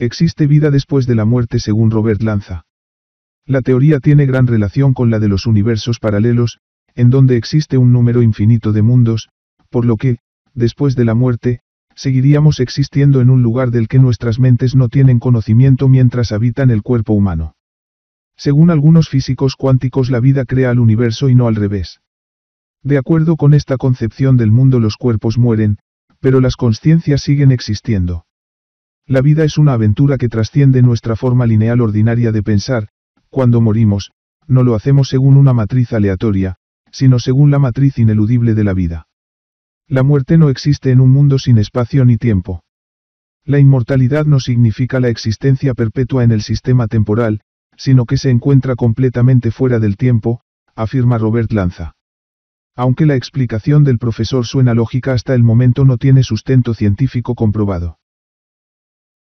Existe vida después de la muerte según Robert Lanza. La teoría tiene gran relación con la de los universos paralelos, en donde existe un número infinito de mundos, por lo que, después de la muerte, seguiríamos existiendo en un lugar del que nuestras mentes no tienen conocimiento mientras habitan el cuerpo humano. Según algunos físicos cuánticos la vida crea al universo y no al revés. De acuerdo con esta concepción del mundo los cuerpos mueren, pero las conciencias siguen existiendo. La vida es una aventura que trasciende nuestra forma lineal ordinaria de pensar, cuando morimos, no lo hacemos según una matriz aleatoria, sino según la matriz ineludible de la vida. La muerte no existe en un mundo sin espacio ni tiempo. La inmortalidad no significa la existencia perpetua en el sistema temporal, sino que se encuentra completamente fuera del tiempo, afirma Robert Lanza. Aunque la explicación del profesor suena lógica hasta el momento no tiene sustento científico comprobado.